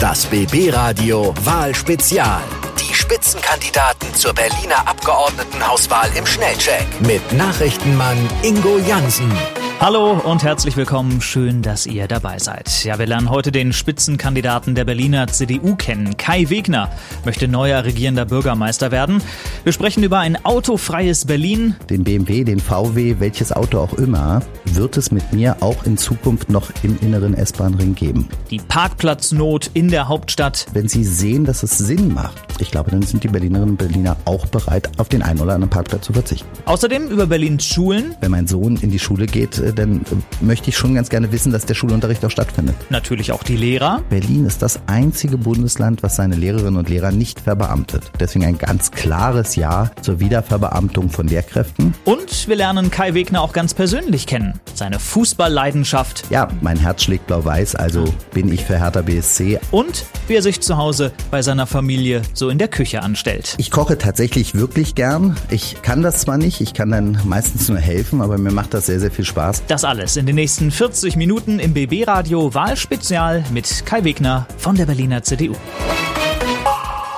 Das BB Radio Wahlspezial. Die Spitzenkandidaten zur Berliner Abgeordnetenhauswahl im Schnellcheck mit Nachrichtenmann Ingo Jansen. Hallo und herzlich willkommen. Schön, dass ihr dabei seid. Ja, wir lernen heute den Spitzenkandidaten der Berliner CDU kennen. Kai Wegner möchte neuer regierender Bürgermeister werden. Wir sprechen über ein autofreies Berlin. Den BMW, den VW, welches Auto auch immer, wird es mit mir auch in Zukunft noch im inneren S-Bahn-Ring geben. Die Parkplatznot in der Hauptstadt. Wenn Sie sehen, dass es Sinn macht, ich glaube, dann sind die Berlinerinnen und Berliner auch bereit, auf den einen oder anderen Parkplatz zu verzichten. Außerdem über Berlins Schulen. Wenn mein Sohn in die Schule geht, äh, dann äh, möchte ich schon ganz gerne wissen, dass der Schulunterricht auch stattfindet. Natürlich auch die Lehrer. Berlin ist das einzige Bundesland, was seine Lehrerinnen und Lehrer nicht verbeamtet. Deswegen ein ganz klares Ja zur Wiederverbeamtung von Lehrkräften. Und wir lernen Kai Wegner auch ganz persönlich kennen. Seine Fußballleidenschaft. Ja, mein Herz schlägt blau-weiß, also bin ich für Hertha BSC. Und wie er sich zu Hause bei seiner Familie so in der Küche anstellt. Ich koche tatsächlich wirklich gern. Ich kann das zwar nicht, ich kann dann meistens nur helfen, aber mir macht das sehr, sehr viel Spaß. Das alles in den nächsten 40 Minuten im BB Radio Wahlspezial mit Kai Wegner von der Berliner CDU.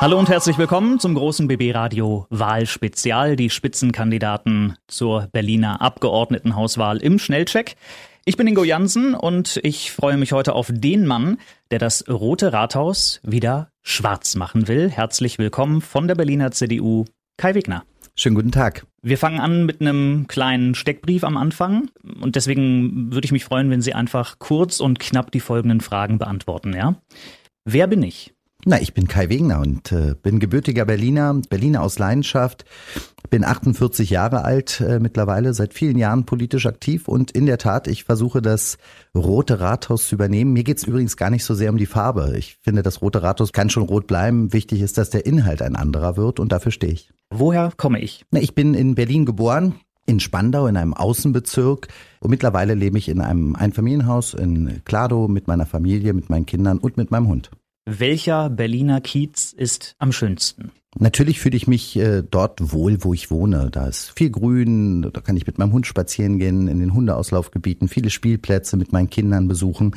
Hallo und herzlich willkommen zum großen BB Radio Wahlspezial, die Spitzenkandidaten zur Berliner Abgeordnetenhauswahl im Schnellcheck. Ich bin Ingo Jansen und ich freue mich heute auf den Mann, der das Rote Rathaus wieder schwarz machen will. Herzlich willkommen von der Berliner CDU, Kai Wegner. Schönen guten Tag. Wir fangen an mit einem kleinen Steckbrief am Anfang und deswegen würde ich mich freuen, wenn Sie einfach kurz und knapp die folgenden Fragen beantworten, ja? Wer bin ich? Na, ich bin Kai Wegner und äh, bin gebürtiger Berliner, Berliner aus Leidenschaft, bin 48 Jahre alt äh, mittlerweile, seit vielen Jahren politisch aktiv und in der Tat, ich versuche das Rote Rathaus zu übernehmen. Mir geht's übrigens gar nicht so sehr um die Farbe. Ich finde, das Rote Rathaus kann schon rot bleiben. Wichtig ist, dass der Inhalt ein anderer wird und dafür stehe ich. Woher komme ich? Na, ich bin in Berlin geboren, in Spandau in einem Außenbezirk und mittlerweile lebe ich in einem Einfamilienhaus in Klado mit meiner Familie, mit meinen Kindern und mit meinem Hund. Welcher Berliner Kiez ist am schönsten? Natürlich fühle ich mich äh, dort wohl, wo ich wohne. Da ist viel Grün, da kann ich mit meinem Hund spazieren gehen, in den Hundeauslaufgebieten, viele Spielplätze mit meinen Kindern besuchen,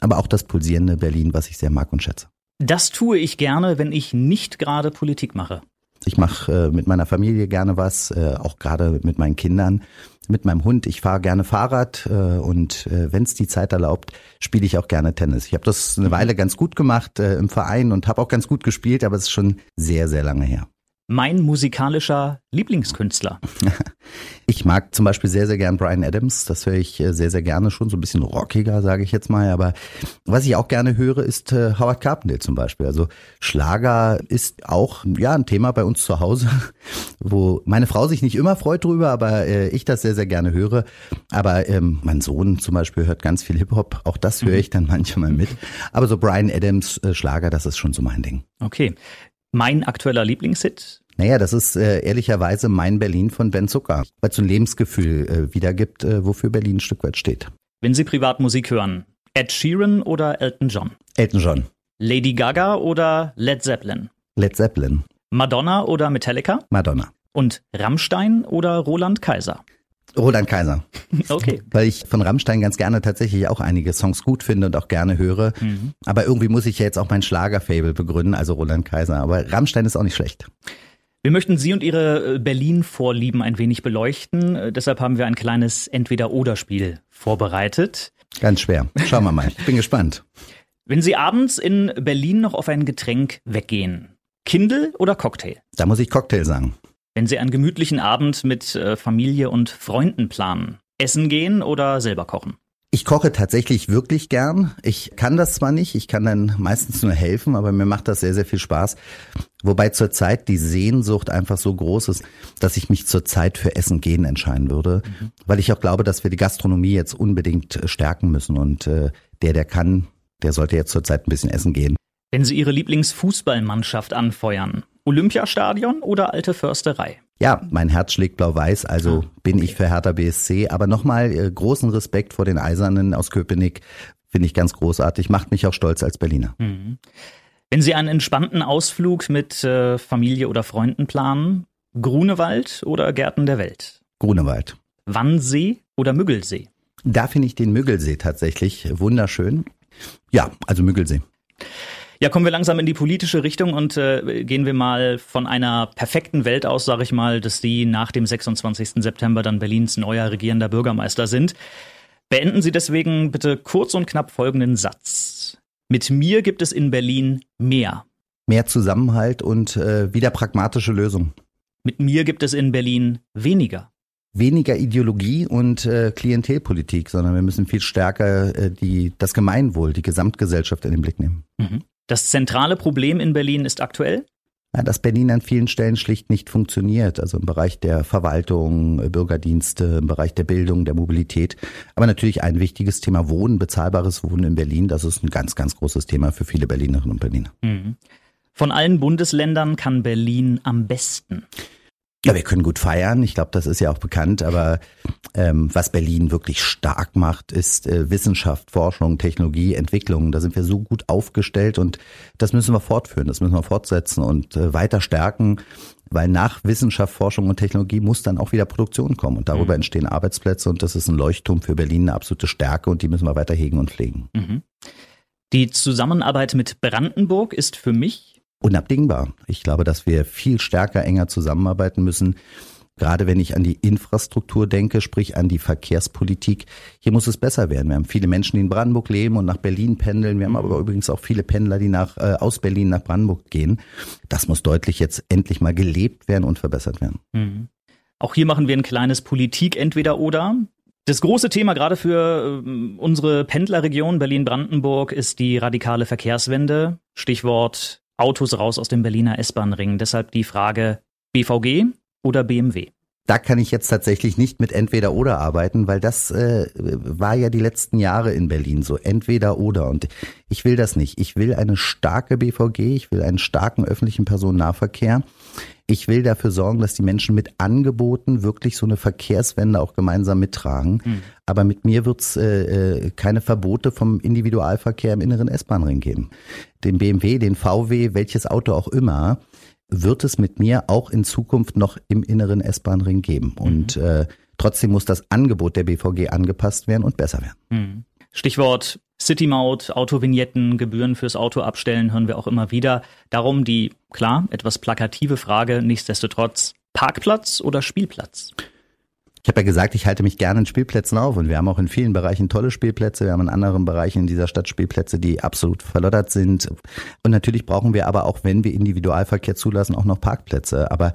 aber auch das pulsierende Berlin, was ich sehr mag und schätze. Das tue ich gerne, wenn ich nicht gerade Politik mache. Ich mache äh, mit meiner Familie gerne was, äh, auch gerade mit meinen Kindern, mit meinem Hund. Ich fahre gerne Fahrrad äh, und äh, wenn es die Zeit erlaubt, spiele ich auch gerne Tennis. Ich habe das eine Weile ganz gut gemacht äh, im Verein und habe auch ganz gut gespielt, aber es ist schon sehr, sehr lange her. Mein musikalischer Lieblingskünstler. Ich mag zum Beispiel sehr, sehr gern Brian Adams. Das höre ich äh, sehr, sehr gerne schon. So ein bisschen rockiger, sage ich jetzt mal. Aber was ich auch gerne höre, ist äh, Howard Carpendale zum Beispiel. Also Schlager ist auch ja ein Thema bei uns zu Hause, wo meine Frau sich nicht immer freut drüber, aber äh, ich das sehr, sehr gerne höre. Aber ähm, mein Sohn zum Beispiel hört ganz viel Hip-Hop. Auch das höre ich dann manchmal mit. Aber so Brian Adams Schlager, das ist schon so mein Ding. Okay. Mein aktueller Lieblingshit? Naja, das ist äh, ehrlicherweise mein Berlin von Ben Zucker, weil es so ein Lebensgefühl äh, wiedergibt, äh, wofür Berlin ein Stück weit steht. Wenn Sie privat Musik hören, Ed Sheeran oder Elton John? Elton John. Lady Gaga oder Led Zeppelin? Led Zeppelin. Madonna oder Metallica? Madonna. Und Rammstein oder Roland Kaiser? Roland Kaiser. Okay. Weil ich von Rammstein ganz gerne tatsächlich auch einige Songs gut finde und auch gerne höre. Mhm. Aber irgendwie muss ich ja jetzt auch mein Schlagerfable begründen, also Roland Kaiser. Aber Rammstein ist auch nicht schlecht. Wir möchten Sie und Ihre äh, Berlin-Vorlieben ein wenig beleuchten. Äh, Deshalb haben wir ein kleines Entweder-Oder-Spiel vorbereitet. Ganz schwer. Schauen wir mal. Ich bin gespannt. Wenn Sie abends in Berlin noch auf ein Getränk weggehen, Kindle oder Cocktail? Da muss ich Cocktail sagen. Wenn Sie einen gemütlichen Abend mit äh, Familie und Freunden planen, essen gehen oder selber kochen? Ich koche tatsächlich wirklich gern. Ich kann das zwar nicht, ich kann dann meistens nur helfen, aber mir macht das sehr, sehr viel Spaß. Wobei zurzeit die Sehnsucht einfach so groß ist, dass ich mich zurzeit für Essen gehen entscheiden würde, weil ich auch glaube, dass wir die Gastronomie jetzt unbedingt äh, stärken müssen und äh, der, der kann, der sollte jetzt zurzeit ein bisschen essen gehen. Wenn Sie Ihre Lieblingsfußballmannschaft anfeuern, Olympiastadion oder alte Försterei? Ja, mein Herz schlägt blau-weiß, also bin ich für Hertha BSC. Aber nochmal äh, großen Respekt vor den Eisernen aus Köpenick. Finde ich ganz großartig, macht mich auch stolz als Berliner. Mhm. Wenn Sie einen entspannten Ausflug mit äh, Familie oder Freunden planen, Grunewald oder Gärten der Welt? Grunewald. Wannsee oder Müggelsee? Da finde ich den Müggelsee tatsächlich wunderschön. Ja, also Müggelsee. Ja, kommen wir langsam in die politische Richtung und äh, gehen wir mal von einer perfekten Welt aus, sage ich mal, dass Sie nach dem 26. September dann Berlins neuer regierender Bürgermeister sind. Beenden Sie deswegen bitte kurz und knapp folgenden Satz. Mit mir gibt es in Berlin mehr. Mehr Zusammenhalt und äh, wieder pragmatische Lösungen. Mit mir gibt es in Berlin weniger weniger Ideologie und äh, Klientelpolitik, sondern wir müssen viel stärker äh, die, das Gemeinwohl, die Gesamtgesellschaft in den Blick nehmen. Mhm. Das zentrale Problem in Berlin ist aktuell? Ja, dass Berlin an vielen Stellen schlicht nicht funktioniert, also im Bereich der Verwaltung, äh, Bürgerdienste, im Bereich der Bildung, der Mobilität. Aber natürlich ein wichtiges Thema Wohnen, bezahlbares Wohnen in Berlin. Das ist ein ganz, ganz großes Thema für viele Berlinerinnen und Berliner. Mhm. Von allen Bundesländern kann Berlin am besten. Ja, wir können gut feiern. Ich glaube, das ist ja auch bekannt. Aber ähm, was Berlin wirklich stark macht, ist äh, Wissenschaft, Forschung, Technologie, Entwicklung. Da sind wir so gut aufgestellt und das müssen wir fortführen, das müssen wir fortsetzen und äh, weiter stärken. Weil nach Wissenschaft, Forschung und Technologie muss dann auch wieder Produktion kommen und darüber mhm. entstehen Arbeitsplätze und das ist ein Leuchtturm für Berlin, eine absolute Stärke und die müssen wir weiter hegen und pflegen. Mhm. Die Zusammenarbeit mit Brandenburg ist für mich unabdingbar. Ich glaube, dass wir viel stärker, enger zusammenarbeiten müssen. Gerade wenn ich an die Infrastruktur denke, sprich an die Verkehrspolitik, hier muss es besser werden. Wir haben viele Menschen, die in Brandenburg leben und nach Berlin pendeln. Wir haben aber übrigens auch viele Pendler, die nach, äh, aus Berlin nach Brandenburg gehen. Das muss deutlich jetzt endlich mal gelebt werden und verbessert werden. Mhm. Auch hier machen wir ein kleines Politik entweder oder. Das große Thema gerade für äh, unsere Pendlerregion Berlin-Brandenburg ist die radikale Verkehrswende. Stichwort Autos raus aus dem Berliner S-Bahn-Ring. Deshalb die Frage BVG oder BMW? Da kann ich jetzt tatsächlich nicht mit entweder oder arbeiten, weil das äh, war ja die letzten Jahre in Berlin so entweder oder und ich will das nicht. Ich will eine starke BVG, ich will einen starken öffentlichen Personennahverkehr. Ich will dafür sorgen, dass die Menschen mit Angeboten wirklich so eine Verkehrswende auch gemeinsam mittragen. Mhm. Aber mit mir wird's äh, äh, keine Verbote vom Individualverkehr im inneren S-Bahn-Ring geben. Den BMW, den VW, welches Auto auch immer, wird es mit mir auch in Zukunft noch im inneren S-Bahn-Ring geben. Mhm. Und äh, trotzdem muss das Angebot der BVG angepasst werden und besser werden. Mhm. Stichwort City-Maut, Autovignetten, Gebühren fürs Auto abstellen, hören wir auch immer wieder. Darum die, klar, etwas plakative Frage, nichtsdestotrotz, Parkplatz oder Spielplatz? Ich habe ja gesagt, ich halte mich gerne in Spielplätzen auf und wir haben auch in vielen Bereichen tolle Spielplätze. Wir haben in anderen Bereichen in dieser Stadt Spielplätze, die absolut verloddert sind. Und natürlich brauchen wir aber auch, wenn wir Individualverkehr zulassen, auch noch Parkplätze. Aber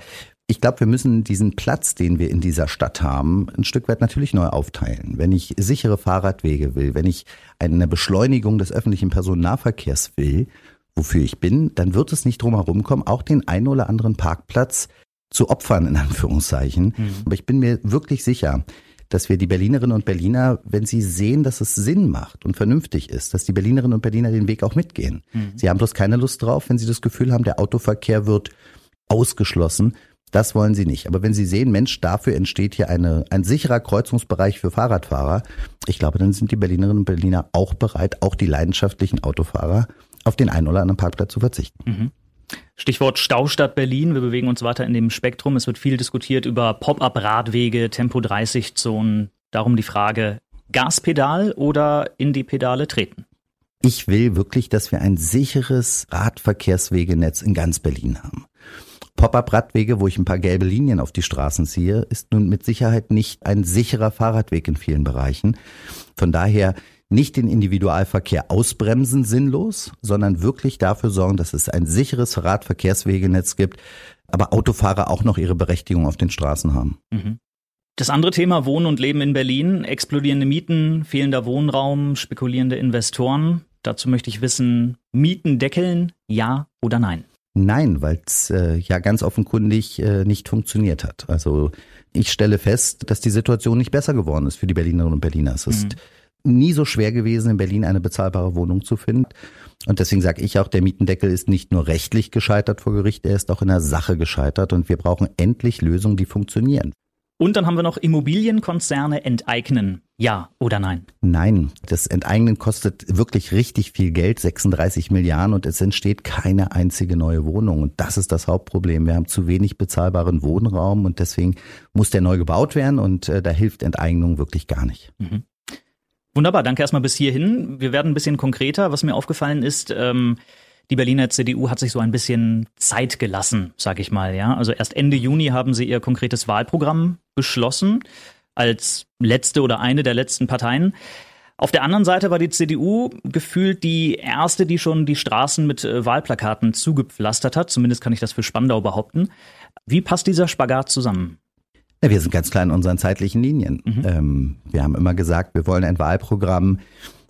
ich glaube, wir müssen diesen Platz, den wir in dieser Stadt haben, ein Stück weit natürlich neu aufteilen. Wenn ich sichere Fahrradwege will, wenn ich eine Beschleunigung des öffentlichen Personennahverkehrs will, wofür ich bin, dann wird es nicht drum herum kommen, auch den einen oder anderen Parkplatz zu opfern, in Anführungszeichen. Mhm. Aber ich bin mir wirklich sicher, dass wir die Berlinerinnen und Berliner, wenn sie sehen, dass es Sinn macht und vernünftig ist, dass die Berlinerinnen und Berliner den Weg auch mitgehen. Mhm. Sie haben bloß keine Lust drauf, wenn sie das Gefühl haben, der Autoverkehr wird ausgeschlossen. Das wollen sie nicht. Aber wenn sie sehen, Mensch, dafür entsteht hier eine, ein sicherer Kreuzungsbereich für Fahrradfahrer, ich glaube, dann sind die Berlinerinnen und Berliner auch bereit, auch die leidenschaftlichen Autofahrer auf den einen oder anderen Parkplatz zu verzichten. Mhm. Stichwort Staustadt Berlin. Wir bewegen uns weiter in dem Spektrum. Es wird viel diskutiert über Pop-up-Radwege, Tempo-30-Zonen. Darum die Frage, Gaspedal oder in die Pedale treten? Ich will wirklich, dass wir ein sicheres Radverkehrswegenetz in ganz Berlin haben. Pop-up-Radwege, wo ich ein paar gelbe Linien auf die Straßen ziehe, ist nun mit Sicherheit nicht ein sicherer Fahrradweg in vielen Bereichen. Von daher nicht den Individualverkehr ausbremsen sinnlos, sondern wirklich dafür sorgen, dass es ein sicheres Radverkehrswegenetz gibt, aber Autofahrer auch noch ihre Berechtigung auf den Straßen haben. Mhm. Das andere Thema Wohnen und Leben in Berlin, explodierende Mieten, fehlender Wohnraum, spekulierende Investoren. Dazu möchte ich wissen, Mieten deckeln, ja oder nein? Nein, weil es äh, ja ganz offenkundig äh, nicht funktioniert hat. Also ich stelle fest, dass die Situation nicht besser geworden ist für die Berlinerinnen und Berliner. Es ist mhm nie so schwer gewesen, in Berlin eine bezahlbare Wohnung zu finden. Und deswegen sage ich auch, der Mietendeckel ist nicht nur rechtlich gescheitert vor Gericht, er ist auch in der Sache gescheitert und wir brauchen endlich Lösungen, die funktionieren. Und dann haben wir noch Immobilienkonzerne enteignen. Ja oder nein? Nein, das Enteignen kostet wirklich richtig viel Geld, 36 Milliarden und es entsteht keine einzige neue Wohnung. Und das ist das Hauptproblem. Wir haben zu wenig bezahlbaren Wohnraum und deswegen muss der neu gebaut werden und äh, da hilft Enteignung wirklich gar nicht. Mhm. Wunderbar, danke erstmal bis hierhin. Wir werden ein bisschen konkreter. Was mir aufgefallen ist, ähm, Die Berliner CDU hat sich so ein bisschen Zeit gelassen, sag ich mal, ja. Also erst Ende Juni haben sie ihr konkretes Wahlprogramm beschlossen als letzte oder eine der letzten Parteien. Auf der anderen Seite war die CDU gefühlt die erste, die schon die Straßen mit äh, Wahlplakaten zugepflastert hat. Zumindest kann ich das für Spandau behaupten. Wie passt dieser Spagat zusammen? Ja, wir sind ganz klar in unseren zeitlichen Linien. Mhm. Ähm, wir haben immer gesagt, wir wollen ein Wahlprogramm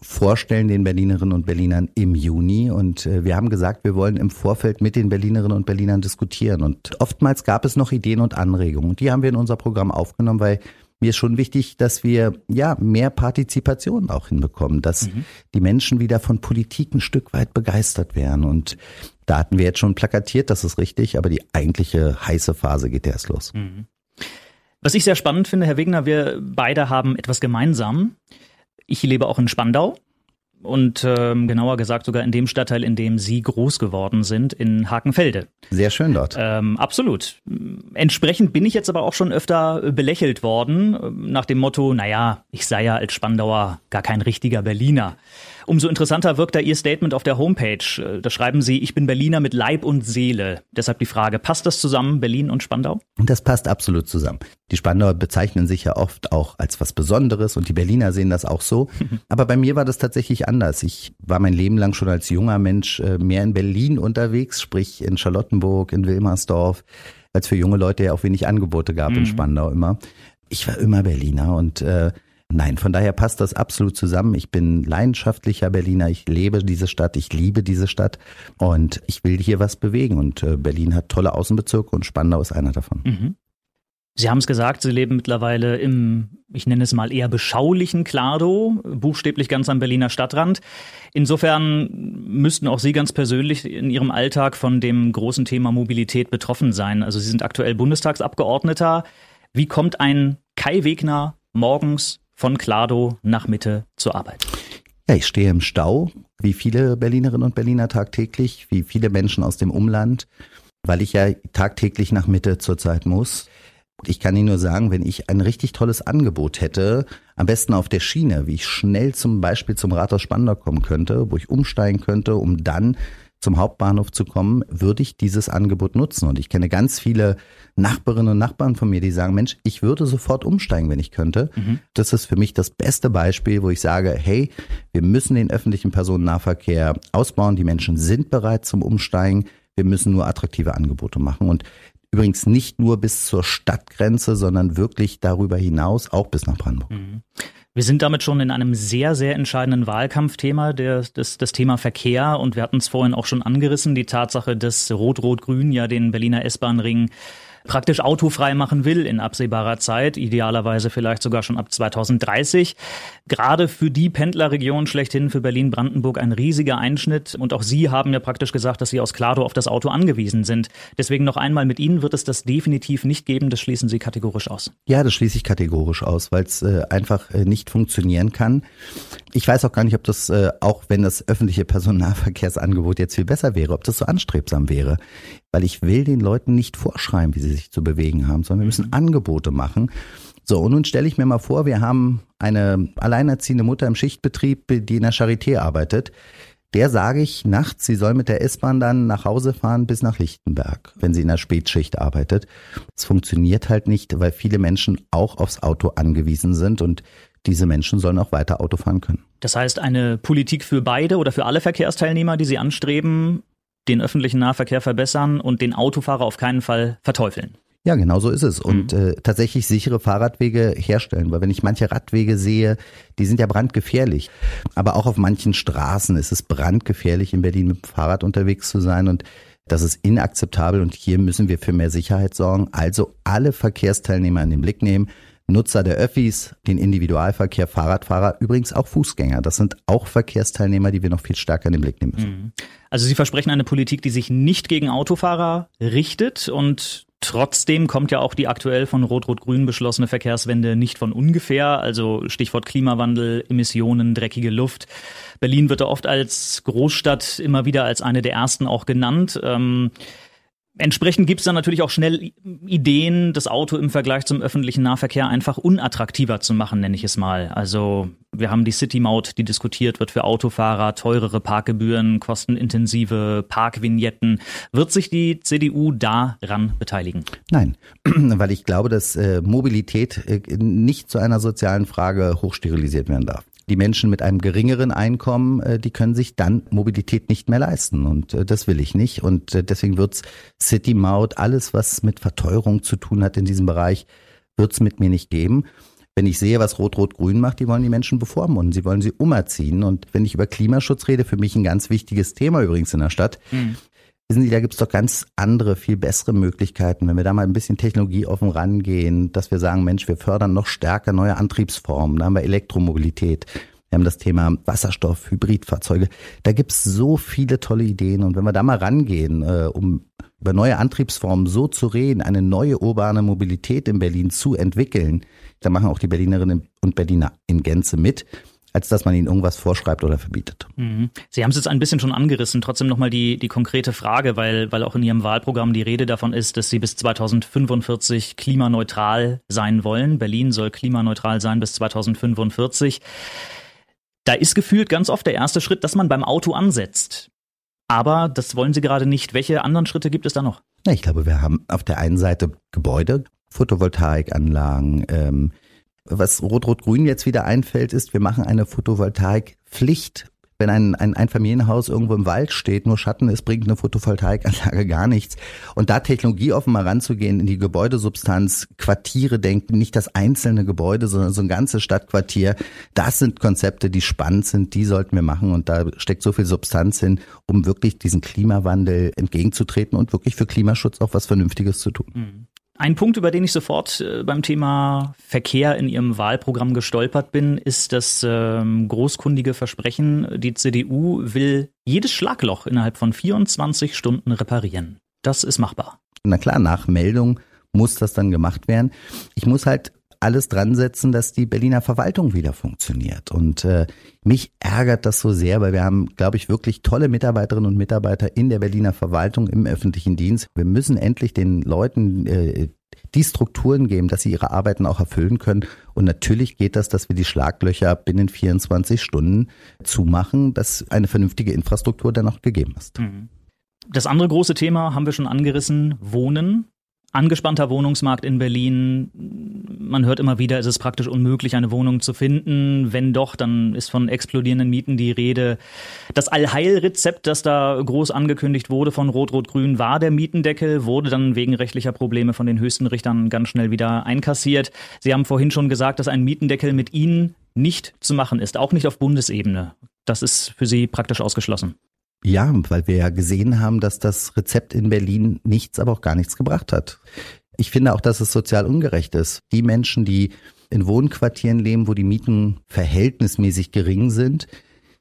vorstellen den Berlinerinnen und Berlinern im Juni. Und äh, wir haben gesagt, wir wollen im Vorfeld mit den Berlinerinnen und Berlinern diskutieren. Und oftmals gab es noch Ideen und Anregungen. Und die haben wir in unser Programm aufgenommen, weil mir ist schon wichtig, dass wir ja mehr Partizipation auch hinbekommen, dass mhm. die Menschen wieder von Politik ein Stück weit begeistert werden. Und da hatten wir jetzt schon plakatiert, das ist richtig, aber die eigentliche heiße Phase geht erst los. Mhm. Was ich sehr spannend finde, Herr Wegner, wir beide haben etwas gemeinsam. Ich lebe auch in Spandau und ähm, genauer gesagt sogar in dem Stadtteil, in dem Sie groß geworden sind, in Hakenfelde. Sehr schön dort. Ähm, absolut. Entsprechend bin ich jetzt aber auch schon öfter belächelt worden, nach dem Motto, naja, ich sei ja als Spandauer gar kein richtiger Berliner. Umso interessanter wirkt da Ihr Statement auf der Homepage. Äh, da schreiben Sie, ich bin Berliner mit Leib und Seele. Deshalb die Frage, passt das zusammen, Berlin und Spandau? Das passt absolut zusammen. Die Spandauer bezeichnen sich ja oft auch als was Besonderes und die Berliner sehen das auch so. Aber bei mir war das tatsächlich anders. Ich war mein Leben lang schon als junger Mensch äh, mehr in Berlin unterwegs, sprich in Charlottenburg, in Wilmersdorf, als für junge Leute ja auch wenig Angebote gab mhm. in Spandau immer. Ich war immer Berliner und äh, Nein, von daher passt das absolut zusammen. Ich bin leidenschaftlicher Berliner. Ich lebe diese Stadt. Ich liebe diese Stadt und ich will hier was bewegen. Und äh, Berlin hat tolle Außenbezirke und Spandau ist einer davon. Mhm. Sie haben es gesagt, Sie leben mittlerweile im, ich nenne es mal eher beschaulichen Klado, buchstäblich ganz am Berliner Stadtrand. Insofern müssten auch Sie ganz persönlich in Ihrem Alltag von dem großen Thema Mobilität betroffen sein. Also Sie sind aktuell Bundestagsabgeordneter. Wie kommt ein Kai Wegner morgens von Klado nach Mitte zur Arbeit? Ja, ich stehe im Stau, wie viele Berlinerinnen und Berliner tagtäglich, wie viele Menschen aus dem Umland, weil ich ja tagtäglich nach Mitte zurzeit muss. Ich kann Ihnen nur sagen, wenn ich ein richtig tolles Angebot hätte, am besten auf der Schiene, wie ich schnell zum Beispiel zum Rathaus Spandau kommen könnte, wo ich umsteigen könnte, um dann zum Hauptbahnhof zu kommen, würde ich dieses Angebot nutzen. Und ich kenne ganz viele Nachbarinnen und Nachbarn von mir, die sagen, Mensch, ich würde sofort umsteigen, wenn ich könnte. Mhm. Das ist für mich das beste Beispiel, wo ich sage, hey, wir müssen den öffentlichen Personennahverkehr ausbauen. Die Menschen sind bereit zum Umsteigen. Wir müssen nur attraktive Angebote machen. Und Übrigens nicht nur bis zur Stadtgrenze, sondern wirklich darüber hinaus, auch bis nach Brandenburg. Mhm. Wir sind damit schon in einem sehr, sehr entscheidenden Wahlkampfthema, der, das, das Thema Verkehr. Und wir hatten es vorhin auch schon angerissen, die Tatsache, dass Rot-Rot-Grün ja den Berliner S-Bahn-Ring praktisch autofrei machen will in absehbarer Zeit, idealerweise vielleicht sogar schon ab 2030. Gerade für die Pendlerregion schlechthin für Berlin-Brandenburg ein riesiger Einschnitt. Und auch Sie haben ja praktisch gesagt, dass Sie aus Klado auf das Auto angewiesen sind. Deswegen noch einmal mit Ihnen wird es das definitiv nicht geben. Das schließen Sie kategorisch aus. Ja, das schließe ich kategorisch aus, weil es äh, einfach äh, nicht funktionieren kann. Ich weiß auch gar nicht, ob das, äh, auch wenn das öffentliche Personennahverkehrsangebot jetzt viel besser wäre, ob das so anstrebsam wäre weil ich will den Leuten nicht vorschreiben, wie sie sich zu bewegen haben, sondern wir müssen mhm. Angebote machen. So, und nun stelle ich mir mal vor, wir haben eine alleinerziehende Mutter im Schichtbetrieb, die in der Charité arbeitet. Der sage ich nachts, sie soll mit der S-Bahn dann nach Hause fahren bis nach Lichtenberg, wenn sie in der Spätschicht arbeitet. Es funktioniert halt nicht, weil viele Menschen auch aufs Auto angewiesen sind und diese Menschen sollen auch weiter Auto fahren können. Das heißt, eine Politik für beide oder für alle Verkehrsteilnehmer, die Sie anstreben, den öffentlichen Nahverkehr verbessern und den Autofahrer auf keinen Fall verteufeln. Ja, genau so ist es. Und mhm. äh, tatsächlich sichere Fahrradwege herstellen, weil wenn ich manche Radwege sehe, die sind ja brandgefährlich. Aber auch auf manchen Straßen ist es brandgefährlich, in Berlin mit dem Fahrrad unterwegs zu sein. Und das ist inakzeptabel und hier müssen wir für mehr Sicherheit sorgen. Also alle Verkehrsteilnehmer in den Blick nehmen. Nutzer der Öffis, den Individualverkehr, Fahrradfahrer, übrigens auch Fußgänger. Das sind auch Verkehrsteilnehmer, die wir noch viel stärker in den Blick nehmen müssen. Mhm. Also Sie versprechen eine Politik, die sich nicht gegen Autofahrer richtet und Trotzdem kommt ja auch die aktuell von Rot-Rot-Grün beschlossene Verkehrswende nicht von ungefähr. Also Stichwort Klimawandel, Emissionen, dreckige Luft. Berlin wird da oft als Großstadt immer wieder als eine der ersten auch genannt. Ähm, Entsprechend gibt es dann natürlich auch schnell Ideen, das Auto im Vergleich zum öffentlichen Nahverkehr einfach unattraktiver zu machen, nenne ich es mal. Also wir haben die City-Maut, die diskutiert wird für Autofahrer, teurere Parkgebühren, kostenintensive Parkvignetten. Wird sich die CDU daran beteiligen? Nein, weil ich glaube, dass äh, Mobilität äh, nicht zu einer sozialen Frage hochsterilisiert werden darf die Menschen mit einem geringeren Einkommen, äh, die können sich dann Mobilität nicht mehr leisten. Und äh, das will ich nicht. Und äh, deswegen wird's City Maut, alles, was mit Verteuerung zu tun hat in diesem Bereich, wird's mit mir nicht geben. Wenn ich sehe, was Rot-Rot-Grün macht, die wollen die Menschen bevormunden, sie wollen sie umerziehen. Und wenn ich über Klimaschutz rede, für mich ein ganz wichtiges Thema übrigens in der Stadt, mhm. Wissen Sie, da gibt's doch ganz andere, viel bessere Möglichkeiten, wenn wir da mal ein bisschen technologieoffen rangehen, dass wir sagen, Mensch, wir fördern noch stärker neue Antriebsformen. Da haben wir Elektromobilität. Wir haben das Thema Wasserstoff, Hybridfahrzeuge. Da gibt's so viele tolle Ideen. Und wenn wir da mal rangehen, äh, um über neue Antriebsformen so zu reden, eine neue urbane Mobilität in Berlin zu entwickeln, da machen auch die Berlinerinnen und Berliner in Gänze mit als dass man ihnen irgendwas vorschreibt oder verbietet. Mhm. Sie haben es jetzt ein bisschen schon angerissen, trotzdem nochmal die, die konkrete Frage, weil, weil auch in Ihrem Wahlprogramm die Rede davon ist, dass Sie bis 2045 klimaneutral sein wollen. Berlin soll klimaneutral sein bis 2045. Da ist gefühlt ganz oft der erste Schritt, dass man beim Auto ansetzt. Aber das wollen Sie gerade nicht. Welche anderen Schritte gibt es da noch? Na, ich glaube, wir haben auf der einen Seite Gebäude, Photovoltaikanlagen, ähm, was Rot-Rot-Grün jetzt wieder einfällt, ist, wir machen eine Photovoltaikpflicht. Wenn ein, ein Einfamilienhaus irgendwo im Wald steht, nur Schatten ist, bringt eine Photovoltaikanlage gar nichts. Und da technologieoffen mal ranzugehen, in die Gebäudesubstanz, Quartiere denken, nicht das einzelne Gebäude, sondern so ein ganzes Stadtquartier, das sind Konzepte, die spannend sind, die sollten wir machen. Und da steckt so viel Substanz hin, um wirklich diesen Klimawandel entgegenzutreten und wirklich für Klimaschutz auch was Vernünftiges zu tun. Ein Punkt, über den ich sofort äh, beim Thema Verkehr in Ihrem Wahlprogramm gestolpert bin, ist das ähm, großkundige Versprechen, die CDU will jedes Schlagloch innerhalb von 24 Stunden reparieren. Das ist machbar. Na klar, nach Meldung muss das dann gemacht werden. Ich muss halt alles dran setzen, dass die Berliner Verwaltung wieder funktioniert. Und äh, mich ärgert das so sehr, weil wir haben, glaube ich, wirklich tolle Mitarbeiterinnen und Mitarbeiter in der Berliner Verwaltung im öffentlichen Dienst. Wir müssen endlich den Leuten äh, die Strukturen geben, dass sie ihre Arbeiten auch erfüllen können. Und natürlich geht das, dass wir die Schlaglöcher binnen 24 Stunden zumachen, dass eine vernünftige Infrastruktur dann auch gegeben ist. Mhm. Das andere große Thema haben wir schon angerissen, Wohnen angespannter Wohnungsmarkt in Berlin. Man hört immer wieder, es ist praktisch unmöglich, eine Wohnung zu finden. Wenn doch, dann ist von explodierenden Mieten die Rede. Das Allheilrezept, das da groß angekündigt wurde von Rot-Rot-Grün, war der Mietendeckel, wurde dann wegen rechtlicher Probleme von den höchsten Richtern ganz schnell wieder einkassiert. Sie haben vorhin schon gesagt, dass ein Mietendeckel mit Ihnen nicht zu machen ist, auch nicht auf Bundesebene. Das ist für Sie praktisch ausgeschlossen. Ja, weil wir ja gesehen haben, dass das Rezept in Berlin nichts, aber auch gar nichts gebracht hat. Ich finde auch, dass es sozial ungerecht ist. Die Menschen, die in Wohnquartieren leben, wo die Mieten verhältnismäßig gering sind,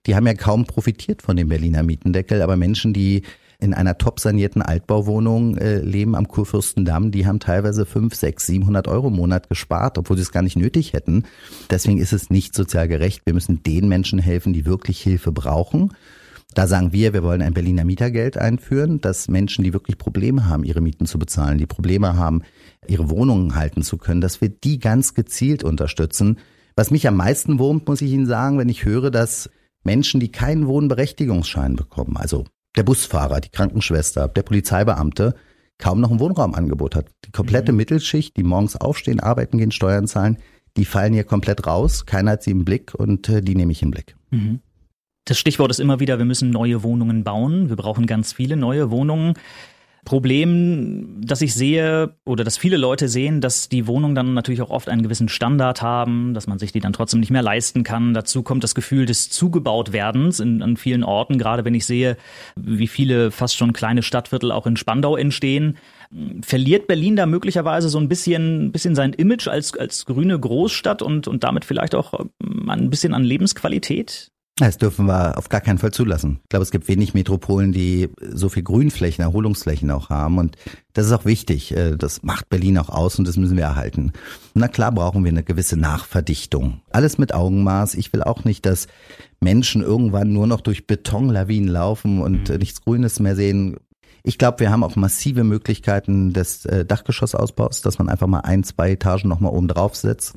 die haben ja kaum profitiert von dem Berliner Mietendeckel, aber Menschen, die in einer top sanierten Altbauwohnung äh, leben am Kurfürstendamm, die haben teilweise 5, 6, 700 Euro im Monat gespart, obwohl sie es gar nicht nötig hätten. Deswegen ist es nicht sozial gerecht. Wir müssen den Menschen helfen, die wirklich Hilfe brauchen. Da sagen wir, wir wollen ein Berliner Mietergeld einführen, dass Menschen, die wirklich Probleme haben, ihre Mieten zu bezahlen, die Probleme haben, ihre Wohnungen halten zu können, dass wir die ganz gezielt unterstützen. Was mich am meisten wurmt, muss ich Ihnen sagen, wenn ich höre, dass Menschen, die keinen Wohnberechtigungsschein bekommen, also der Busfahrer, die Krankenschwester, der Polizeibeamte, kaum noch ein Wohnraumangebot hat. Die komplette mhm. Mittelschicht, die morgens aufstehen, arbeiten gehen, Steuern zahlen, die fallen hier komplett raus. Keiner hat sie im Blick und äh, die nehme ich im Blick. Mhm. Das Stichwort ist immer wieder, wir müssen neue Wohnungen bauen. Wir brauchen ganz viele neue Wohnungen. Problem, das ich sehe oder dass viele Leute sehen, dass die Wohnungen dann natürlich auch oft einen gewissen Standard haben, dass man sich die dann trotzdem nicht mehr leisten kann. Dazu kommt das Gefühl des Zugebautwerdens in, an vielen Orten, gerade wenn ich sehe, wie viele fast schon kleine Stadtviertel auch in Spandau entstehen. Verliert Berlin da möglicherweise so ein bisschen, bisschen sein Image als, als grüne Großstadt und, und damit vielleicht auch ein bisschen an Lebensqualität? Das dürfen wir auf gar keinen Fall zulassen. Ich glaube, es gibt wenig Metropolen, die so viel Grünflächen, Erholungsflächen auch haben. Und das ist auch wichtig. Äh, das macht Berlin auch aus und das müssen wir erhalten. Na klar brauchen wir eine gewisse Nachverdichtung. Alles mit Augenmaß. Ich will auch nicht, dass Menschen irgendwann nur noch durch Betonlawinen laufen und mhm. nichts Grünes mehr sehen Ich glaube, wir haben auch massive Möglichkeiten des äh, Dachgeschossausbaus, dass man einfach mal ein, zwei Etagen nochmal oben drauf setzt.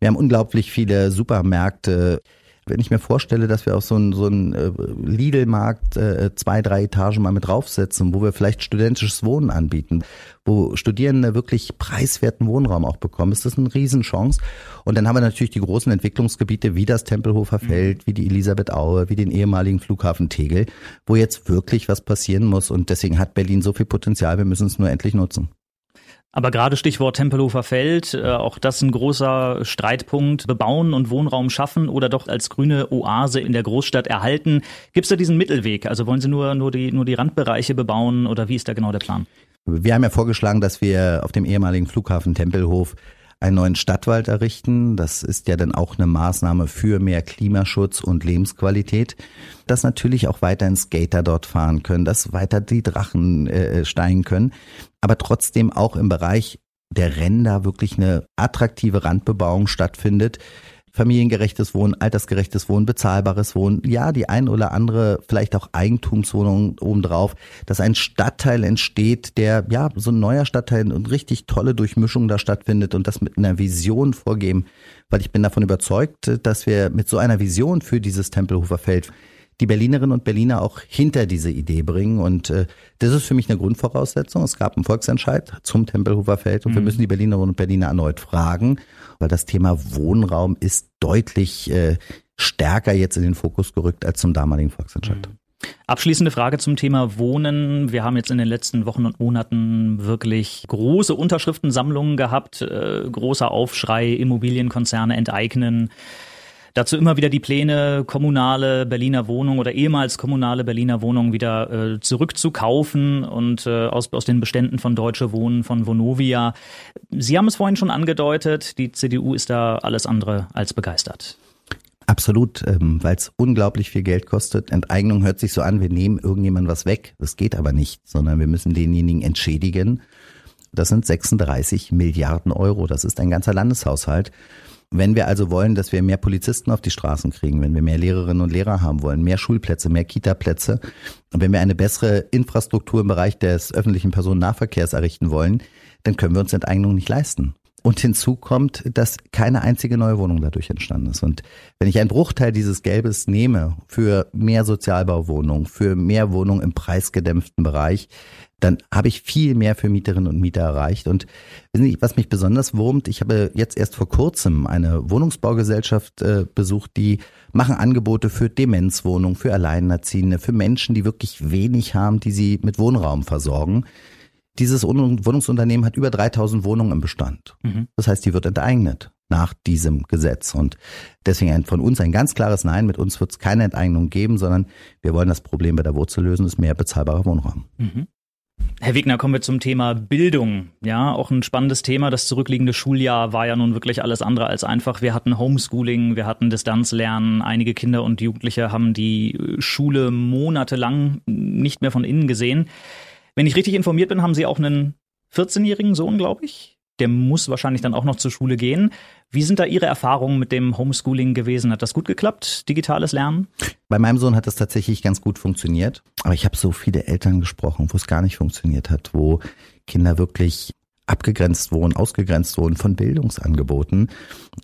Wir haben unglaublich viele Supermärkte. Wenn ich mir vorstelle, dass wir auf so einen so einen äh, Lidl-Markt äh, zwei, drei Etagen mal mit draufsetzen, wo wir vielleicht studentisches Wohnen anbieten, wo Studierende wirklich preiswerten Wohnraum auch bekommen, ist das eine Riesenchance. Und dann haben wir natürlich die großen Entwicklungsgebiete wie das Tempelhofer mhm. Feld, wie die Elisabeth Aue, wie den ehemaligen Flughafen Tegel, wo jetzt wirklich was passieren muss. Und deswegen hat Berlin so viel Potenzial, wir müssen es nur endlich nutzen. Aber gerade Stichwort Tempelhofer Feld, äh, auch das ein großer Streitpunkt. Bebauen und Wohnraum schaffen oder doch als grüne Oase in der Großstadt erhalten. Gibt es da diesen Mittelweg? Also wollen Sie nur, nur, die, nur die Randbereiche bebauen oder wie ist da genau der Plan? Wir haben ja vorgeschlagen, dass wir auf dem ehemaligen Flughafen Tempelhof einen neuen Stadtwald errichten. Das ist ja dann auch eine Maßnahme für mehr Klimaschutz und Lebensqualität. Dass natürlich auch weiterhin Skater dort fahren können, dass weiter die Drachen äh, steigen können, aber trotzdem auch im Bereich der Ränder wirklich eine attraktive Randbebauung stattfindet, familiengerechtes Wohnen, altersgerechtes Wohnen, bezahlbares Wohnen, ja, die ein oder andere vielleicht auch Eigentumswohnung obendrauf, dass ein Stadtteil entsteht, der, ja, so ein neuer Stadtteil und richtig tolle Durchmischung da stattfindet und das mit einer Vision vorgeben, weil ich bin davon überzeugt, dass wir mit so einer Vision für dieses Tempelhofer Feld die Berlinerinnen und Berliner auch hinter diese Idee bringen. Und äh, das ist für mich eine Grundvoraussetzung. Es gab einen Volksentscheid zum Tempelhofer Feld und mhm. wir müssen die Berlinerinnen und Berliner erneut fragen, weil das Thema Wohnraum ist deutlich äh, stärker jetzt in den Fokus gerückt als zum damaligen Volksentscheid. Mhm. Abschließende Frage zum Thema Wohnen. Wir haben jetzt in den letzten Wochen und Monaten wirklich große Unterschriftensammlungen gehabt, äh, großer Aufschrei, Immobilienkonzerne enteignen. Dazu immer wieder die Pläne, kommunale Berliner Wohnungen oder ehemals kommunale Berliner Wohnungen wieder äh, zurückzukaufen und äh, aus, aus den Beständen von Deutsche Wohnen, von Vonovia. Sie haben es vorhin schon angedeutet, die CDU ist da alles andere als begeistert. Absolut, ähm, weil es unglaublich viel Geld kostet. Enteignung hört sich so an, wir nehmen irgendjemand was weg. Das geht aber nicht, sondern wir müssen denjenigen entschädigen. Das sind 36 Milliarden Euro. Das ist ein ganzer Landeshaushalt. Wenn wir also wollen, dass wir mehr Polizisten auf die Straßen kriegen, wenn wir mehr Lehrerinnen und Lehrer haben wollen, mehr Schulplätze, mehr Kitaplätze, und wenn wir eine bessere Infrastruktur im Bereich des öffentlichen Personennahverkehrs errichten wollen, dann können wir uns Enteignung nicht leisten. Und hinzu kommt, dass keine einzige neue Wohnung dadurch entstanden ist. Und wenn ich einen Bruchteil dieses Gelbes nehme für mehr Sozialbauwohnungen, für mehr Wohnungen im preisgedämpften Bereich, dann habe ich viel mehr für Mieterinnen und Mieter erreicht. Und Sie, was mich besonders wurmt, ich habe jetzt erst vor kurzem eine Wohnungsbaugesellschaft äh, besucht, die machen Angebote für Demenzwohnungen, für Alleinerziehende, für Menschen, die wirklich wenig haben, die sie mit Wohnraum versorgen. Dieses Wohnungsunternehmen hat über 3000 Wohnungen im Bestand. Mhm. Das heißt, die wird enteignet nach diesem Gesetz. Und deswegen von uns ein ganz klares Nein. Mit uns wird es keine Enteignung geben, sondern wir wollen das Problem bei der Wurzel lösen, ist mehr bezahlbarer Wohnraum. Mhm. Herr Wegner, kommen wir zum Thema Bildung. Ja, auch ein spannendes Thema. Das zurückliegende Schuljahr war ja nun wirklich alles andere als einfach. Wir hatten Homeschooling, wir hatten Distanzlernen. Einige Kinder und Jugendliche haben die Schule monatelang nicht mehr von innen gesehen. Wenn ich richtig informiert bin, haben Sie auch einen 14-jährigen Sohn, glaube ich der muss wahrscheinlich dann auch noch zur Schule gehen. Wie sind da Ihre Erfahrungen mit dem Homeschooling gewesen? Hat das gut geklappt, digitales Lernen? Bei meinem Sohn hat das tatsächlich ganz gut funktioniert. Aber ich habe so viele Eltern gesprochen, wo es gar nicht funktioniert hat, wo Kinder wirklich abgegrenzt wurden, ausgegrenzt wurden von Bildungsangeboten.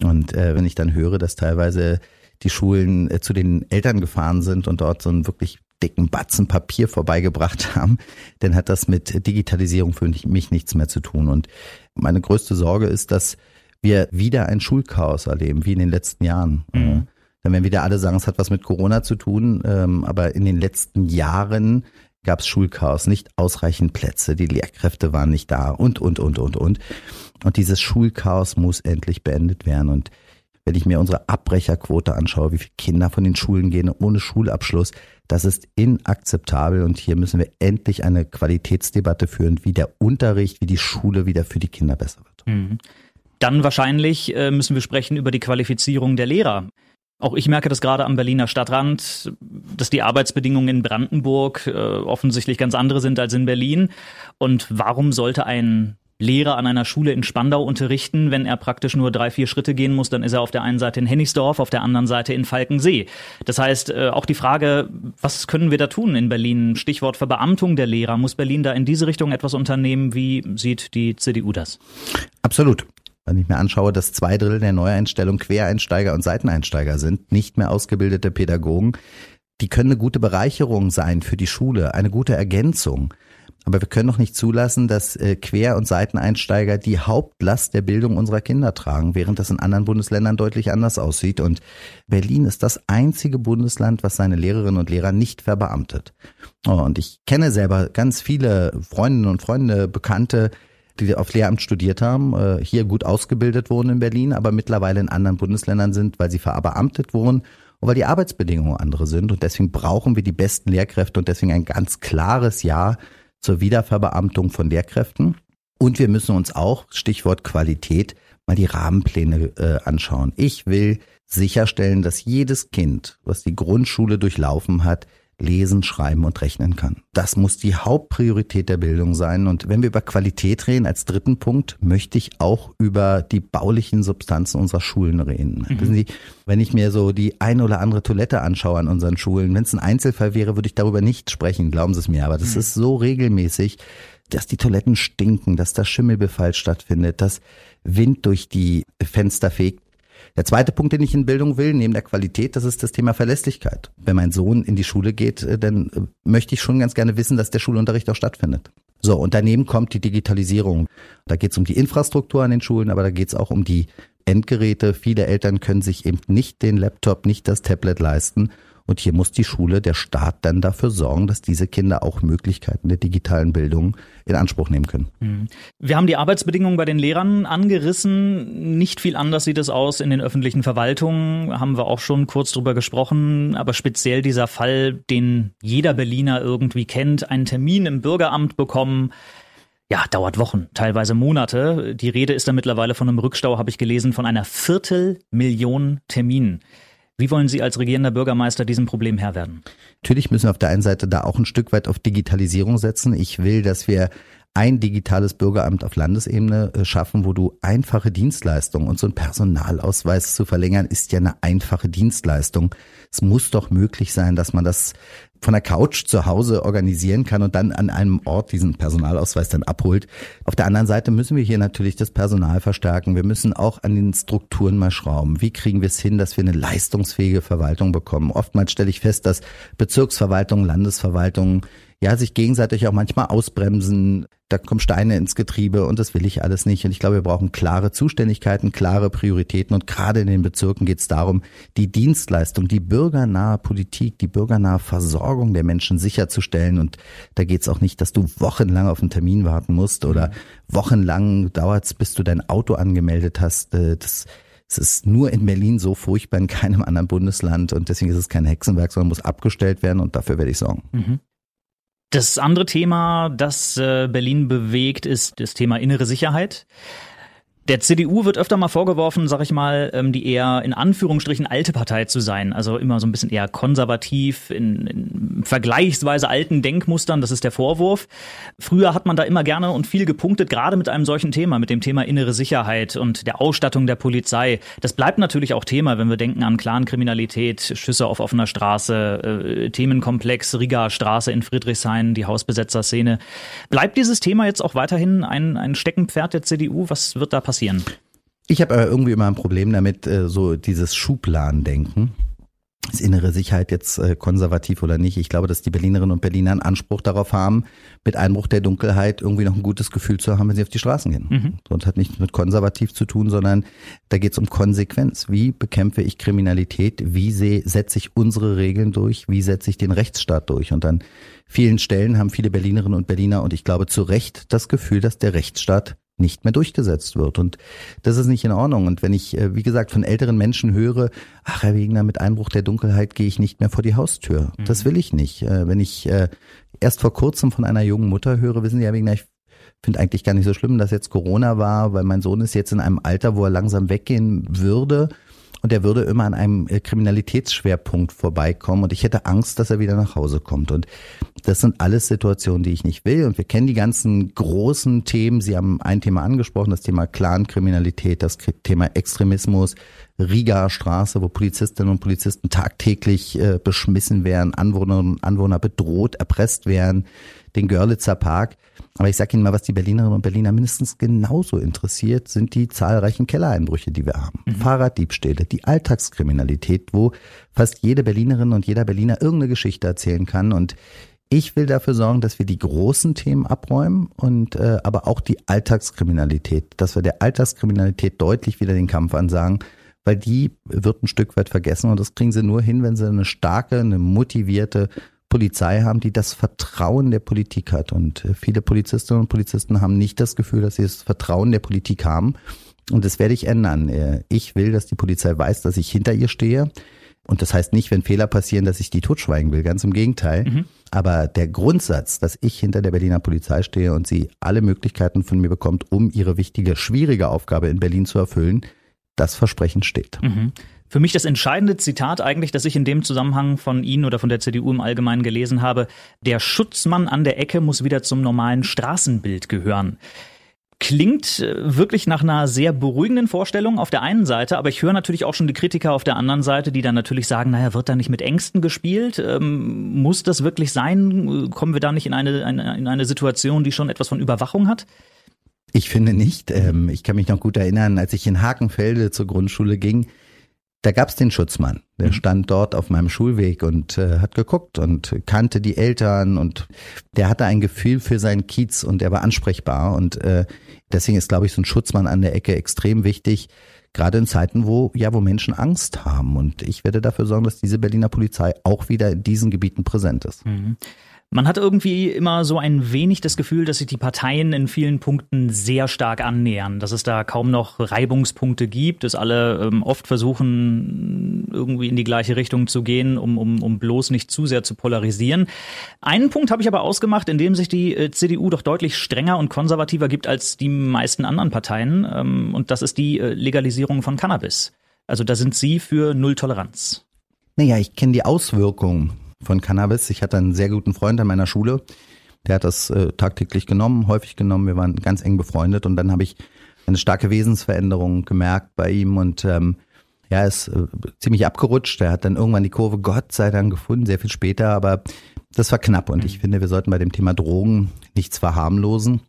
Und äh, wenn ich dann höre, dass teilweise die Schulen äh, zu den Eltern gefahren sind und dort so ein wirklich dicken Batzen Papier vorbeigebracht haben, dann hat das mit Digitalisierung für mich nichts mehr zu tun. Und meine größte Sorge ist, dass wir wieder ein Schulchaos erleben, wie in den letzten Jahren. Mhm. Dann werden wieder alle sagen, es hat was mit Corona zu tun, ähm, aber in den letzten Jahren gab es Schulchaos, nicht ausreichend Plätze, die Lehrkräfte waren nicht da und, und, und, und, und. Und dieses Schulchaos muss endlich beendet werden. Und wenn ich mir unsere Abbrecherquote anschaue, wie viele Kinder von den Schulen gehen ohne Schulabschluss, das ist inakzeptabel und hier müssen wir endlich eine Qualitätsdebatte führen, wie der Unterricht, wie die Schule wieder für die Kinder besser wird. Mhm. Dann wahrscheinlich äh, müssen wir sprechen über die Qualifizierung der Lehrer. Auch ich merke das gerade am Berliner Stadtrand, dass die Arbeitsbedingungen in Brandenburg äh, offensichtlich ganz andere sind als in Berlin. Und warum sollte ein Lehrer an einer Schule in Spandau unterrichten, wenn er praktisch nur drei, vier Schritte gehen muss, dann ist er auf der einen Seite in Hennigsdorf, auf der anderen Seite in Falkensee. Das heißt, äh, auch die Frage, was können wir da tun in Berlin? Stichwort Verbeamtung der Lehrer. Muss Berlin da in diese Richtung etwas unternehmen? Wie sieht die CDU das? Absolut. Wenn ich mir anschaue, dass zwei Drittel der Neueinstellung Quereinsteiger und Seiteneinsteiger sind, nicht mehr ausgebildete Pädagogen, die können eine gute Bereicherung sein für die Schule, eine gute Ergänzung. Aber wir können doch nicht zulassen, dass äh, Quer- und Seiteneinsteiger die Hauptlast der Bildung unserer Kinder tragen, während das in anderen Bundesländern deutlich anders aussieht. Und Berlin ist das einzige Bundesland, was seine Lehrerinnen und Lehrer nicht verbeamtet. Oh, und ich kenne selber ganz viele Freundinnen und Freunde, Bekannte, die auf Lehramt studiert haben, äh, hier gut ausgebildet wurden in Berlin, aber mittlerweile in anderen Bundesländern sind, weil sie verbeamtet wurden und weil die Arbeitsbedingungen andere sind. Und deswegen brauchen wir die besten Lehrkräfte und deswegen ein ganz klares Ja zur Wiederverbeamtung von Lehrkräften. Und wir müssen uns auch, Stichwort Qualität, mal die Rahmenpläne äh, anschauen. Ich will sicherstellen, dass jedes Kind, was die Grundschule durchlaufen hat, lesen, schreiben und rechnen kann. Das muss die Hauptpriorität der Bildung sein. Und wenn wir über Qualität reden, als dritten Punkt, möchte ich auch über die baulichen Substanzen unserer Schulen reden. Mhm. Wissen Sie, wenn ich mir so die ein oder andere Toilette anschaue an unseren Schulen, wenn es ein Einzelfall wäre, würde ich darüber nicht sprechen, glauben Sie es mir. Aber das mhm. ist so regelmäßig, dass die Toiletten stinken, dass da Schimmelbefall stattfindet, dass Wind durch die Fenster fegt. Der zweite Punkt, den ich in Bildung will, neben der Qualität, das ist das Thema Verlässlichkeit. Wenn mein Sohn in die Schule geht, äh, dann äh, möchte ich schon ganz gerne wissen, dass der Schulunterricht auch stattfindet. So, und daneben kommt die Digitalisierung. Da geht es um die Infrastruktur an den Schulen, aber da geht es auch um die Endgeräte. Viele Eltern können sich eben nicht den Laptop, nicht das Tablet leisten. Und hier muss die Schule, der Staat dann dafür sorgen, dass diese Kinder auch Möglichkeiten der digitalen Bildung in Anspruch nehmen können. Mhm. Wir haben die Arbeitsbedingungen bei den Lehrern angerissen. Nicht viel anders sieht es aus in den öffentlichen Verwaltungen. Haben wir auch schon kurz drüber gesprochen. Aber speziell dieser Fall, den jeder Berliner irgendwie kennt, einen Termin im Bürgeramt bekommen, ja, dauert Wochen, teilweise Monate. Die Rede ist da mittlerweile von einem Rückstau, habe ich gelesen, von einer Viertelmillion Terminen. Wie wollen Sie als regierender Bürgermeister diesem Problem Herr werden? Natürlich müssen wir auf der einen Seite da auch ein Stück weit auf Digitalisierung setzen. Ich will, dass wir ein digitales Bürgeramt auf Landesebene äh, schaffen, wo du einfache Dienstleistungen und so ein Personalausweis zu verlängern, ist ja eine einfache Dienstleistung. Es muss doch möglich sein, dass man das von der Couch zu Hause organisieren kann und dann an einem Ort diesen Personalausweis dann abholt. Auf der anderen Seite müssen wir hier natürlich das Personal verstärken. Wir müssen auch an den Strukturen mal schrauben. Wie kriegen wir es hin, dass wir eine leistungsfähige Verwaltung bekommen? Oftmals stelle ich fest, dass Bezirksverwaltungen, Landesverwaltungen ja, sich gegenseitig auch manchmal ausbremsen. Da kommen Steine ins Getriebe und das will ich alles nicht. Und ich glaube, wir brauchen klare Zuständigkeiten, klare Prioritäten. Und gerade in den Bezirken geht es darum, die Dienstleistung, die bürgernahe Politik, die bürgernahe Versorgung der Menschen sicherzustellen. Und da geht es auch nicht, dass du wochenlang auf einen Termin warten musst oder wochenlang dauert es, bis du dein Auto angemeldet hast. Äh, das es ist nur in Berlin so furchtbar, in keinem anderen Bundesland und deswegen ist es kein Hexenwerk, sondern muss abgestellt werden und dafür werde ich sorgen. Mhm. Das andere Thema, das äh, Berlin bewegt, ist das Thema innere Sicherheit. Der CDU wird öfter mal vorgeworfen, sag ich mal, ähm, die eher in Anführungsstrichen alte Partei zu sein. Also immer so ein bisschen eher konservativ, in, in vergleichsweise alten Denkmustern. Das ist der Vorwurf. Früher hat man da immer gerne und viel gepunktet, gerade mit einem solchen Thema, mit dem Thema innere Sicherheit und der Ausstattung der Polizei. Das bleibt natürlich auch Thema, wenn wir denken an Clankriminalität, Schüsse auf offener Straße, äh, Themenkomplex Riga Straße in Friedrichshain, die Hausbesetzerszene. Bleibt dieses Thema jetzt auch weiterhin ein, ein Steckenpferd der CDU? Was wird da passieren? Passieren? Ich habe äh, irgendwie immer ein Problem damit, äh, so dieses Schubladendenken. Ist innere Sicherheit jetzt äh, konservativ oder nicht? Ich glaube, dass die Berlinerinnen und Berliner einen Anspruch darauf haben, mit Einbruch der Dunkelheit irgendwie noch ein gutes Gefühl zu haben, wenn sie auf die Straßen gehen. Mhm. Und hat nichts mit konservativ zu tun, sondern da geht es um Konsequenz. Wie bekämpfe ich Kriminalität? Wie setze ich unsere Regeln durch? Wie setze ich den Rechtsstaat durch? Und an vielen Stellen haben viele Berlinerinnen und Berliner und ich glaube zu Recht das Gefühl, dass der Rechtsstaat nicht mehr durchgesetzt wird. Und das ist nicht in Ordnung. Und wenn ich, äh, wie gesagt, von älteren Menschen höre, ach, Herr Wegner, mit Einbruch der Dunkelheit gehe ich nicht mehr vor die Haustür. Mhm. Das will ich nicht. Äh, wenn ich äh, erst vor kurzem von einer jungen Mutter höre, wissen Sie, Herr Wegner, ich finde eigentlich gar nicht so schlimm, dass jetzt Corona war, weil mein Sohn ist jetzt in einem Alter, wo er langsam weggehen würde. Und er würde immer an einem Kriminalitätsschwerpunkt vorbeikommen und ich hätte Angst, dass er wieder nach Hause kommt. Und Das sind alles Situationen, die ich nicht will. Und wir kennen die ganzen großen Themen. Sie haben ein Thema angesprochen, das Thema Clankriminalität, das Thema Extremismus, Riga Straße, wo Polizistinnen und Polizisten tagtäglich äh, beschmissen werden, Anwohnerinnen und Anwohner bedroht, erpresst werden, den Görlitzer Park. Aber ich sage Ihnen mal, was die Berlinerinnen und Berliner mindestens genauso interessiert, sind die zahlreichen Kellereinbrüche, die wir haben. Mhm. Fahrraddiebstähle, die Alltagskriminalität, wo fast jede Berlinerin und jeder Berliner irgendeine Geschichte erzählen kann. Und ich will dafür sorgen, dass wir die großen Themen abräumen und äh, aber auch die Alltagskriminalität, dass wir der Alltagskriminalität deutlich wieder den Kampf ansagen, weil die wird ein Stück weit vergessen und das kriegen sie nur hin, wenn sie eine starke, eine motivierte Polizei haben, die das Vertrauen der Politik hat. Und äh, viele Polizistinnen und Polizisten haben nicht das Gefühl, dass sie das Vertrauen der Politik haben. Und das werde ich ändern. Äh, ich will, dass die Polizei weiß, dass ich hinter ihr stehe. Und das heißt nicht, wenn Fehler passieren, dass ich die totschweigen will. Ganz im Gegenteil. Mhm. Aber der Grundsatz, dass ich hinter der Berliner Polizei stehe und sie alle Möglichkeiten von mir bekommt, um ihre wichtige, schwierige Aufgabe in Berlin zu erfüllen, das Versprechen steht. Mhm. Für mich das entscheidende Zitat eigentlich, das ich in dem Zusammenhang von Ihnen oder von der CDU im Allgemeinen gelesen habe, der Schutzmann an der Ecke muss wieder zum normalen Straßenbild gehören. Klingt äh, wirklich nach einer sehr beruhigenden Vorstellung auf der einen Seite, aber ich höre natürlich auch schon die Kritiker auf der anderen Seite, die dann natürlich sagen, naja, wird da nicht mit Ängsten gespielt? Ähm, muss das wirklich sein? Kommen wir da nicht in eine, in eine Situation, die schon etwas von Überwachung hat? Ich finde nicht. Ähm, ich kann mich noch gut erinnern, als ich in Hakenfelde zur Grundschule ging, da gab's den Schutzmann. Der mhm. stand dort auf meinem Schulweg und äh, hat geguckt und kannte die Eltern und der hatte ein Gefühl für seinen Kiez und er war ansprechbar und äh, deswegen ist, glaube ich, so ein Schutzmann an der Ecke extrem wichtig, gerade in Zeiten, wo ja, wo Menschen Angst haben. Und ich werde dafür sorgen, dass diese Berliner Polizei auch wieder in diesen Gebieten präsent ist. Mhm. Man hat irgendwie immer so ein wenig das Gefühl, dass sich die Parteien in vielen Punkten sehr stark annähern, dass es da kaum noch Reibungspunkte gibt, dass alle ähm, oft versuchen, irgendwie in die gleiche Richtung zu gehen, um, um, um bloß nicht zu sehr zu polarisieren. Einen Punkt habe ich aber ausgemacht, in dem sich die äh, CDU doch deutlich strenger und konservativer gibt als die meisten anderen Parteien, ähm, und das ist die äh, Legalisierung von Cannabis. Also da sind Sie für Null Toleranz. Naja, ich kenne die Auswirkungen von Cannabis. Ich hatte einen sehr guten Freund an meiner Schule, der hat das äh, tagtäglich genommen, häufig genommen. Wir waren ganz eng befreundet und dann habe ich eine starke Wesensveränderung gemerkt bei ihm und ähm, ja, er ist äh, ziemlich abgerutscht. Er hat dann irgendwann die Kurve Gott sei Dank gefunden, sehr viel später, aber das war knapp und ich finde, wir sollten bei dem Thema Drogen nichts verharmlosen.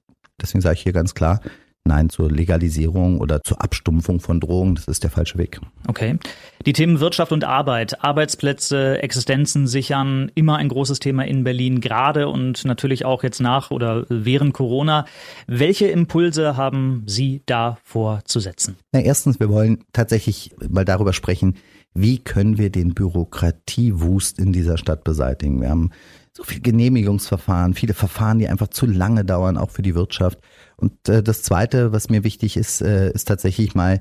Deswegen sage ich hier ganz klar, Nein zur Legalisierung oder zur Abstumpfung von Drogen, das ist der falsche Weg. Okay. Die Themen Wirtschaft und Arbeit, Arbeitsplätze, Existenzen sichern, immer ein großes Thema in Berlin, gerade und natürlich auch jetzt nach oder während Corona. Welche Impulse haben Sie da vorzusetzen? Na, erstens, wir wollen tatsächlich mal darüber sprechen, wie können wir den Bürokratiewust in dieser Stadt beseitigen. Wir haben so viel Genehmigungsverfahren, viele Verfahren, die einfach zu lange dauern, auch für die Wirtschaft. Und äh, das Zweite, was mir wichtig ist, äh, ist tatsächlich mal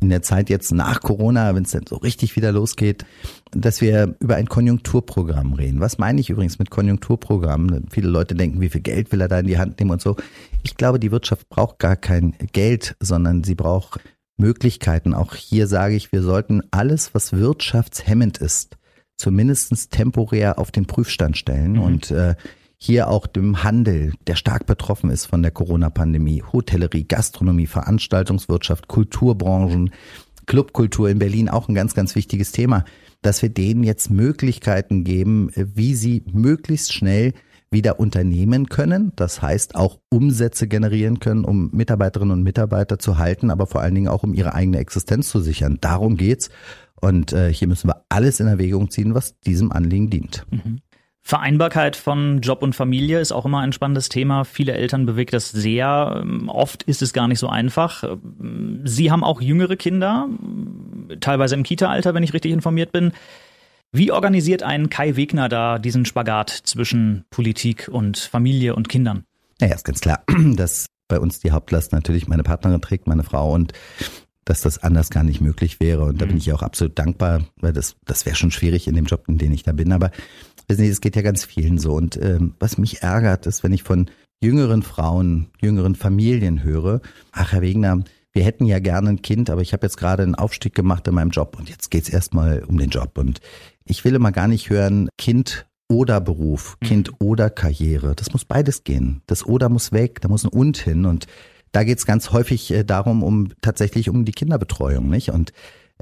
in der Zeit jetzt nach Corona, wenn es dann so richtig wieder losgeht, dass wir über ein Konjunkturprogramm reden. Was meine ich übrigens mit Konjunkturprogramm? Viele Leute denken, wie viel Geld will er da in die Hand nehmen und so. Ich glaube, die Wirtschaft braucht gar kein Geld, sondern sie braucht Möglichkeiten. Auch hier sage ich, wir sollten alles, was wirtschaftshemmend ist, zumindest temporär auf den Prüfstand stellen mhm. und äh, hier auch dem Handel, der stark betroffen ist von der Corona-Pandemie, Hotellerie, Gastronomie, Veranstaltungswirtschaft, Kulturbranchen, Clubkultur in Berlin auch ein ganz, ganz wichtiges Thema, dass wir denen jetzt Möglichkeiten geben, wie sie möglichst schnell wieder unternehmen können. Das heißt auch Umsätze generieren können, um Mitarbeiterinnen und Mitarbeiter zu halten, aber vor allen Dingen auch um ihre eigene Existenz zu sichern. Darum geht's. Und äh, hier müssen wir alles in Erwägung ziehen, was diesem Anliegen dient. Mhm. Vereinbarkeit von Job und Familie ist auch immer ein spannendes Thema. Viele Eltern bewegt das sehr. Oft ist es gar nicht so einfach. Sie haben auch jüngere Kinder, teilweise im Kita-Alter, wenn ich richtig informiert bin. Wie organisiert ein Kai Wegner da diesen Spagat zwischen Politik und Familie und Kindern? Naja, ist ganz klar, dass bei uns die Hauptlast natürlich meine Partnerin trägt, meine Frau und dass das anders gar nicht möglich wäre. Und da bin mhm. ich auch absolut dankbar, weil das, das wäre schon schwierig in dem Job, in dem ich da bin. Aber wissen Sie, es geht ja ganz vielen so. Und ähm, was mich ärgert, ist, wenn ich von jüngeren Frauen, jüngeren Familien höre, ach Herr Wegner, wir hätten ja gerne ein Kind, aber ich habe jetzt gerade einen Aufstieg gemacht in meinem Job und jetzt geht's erstmal um den Job. Und ich will immer gar nicht hören, Kind oder Beruf, mhm. Kind oder Karriere. Das muss beides gehen. Das oder muss weg, da muss ein und hin. Und da geht es ganz häufig äh, darum, um tatsächlich um die Kinderbetreuung, nicht? Und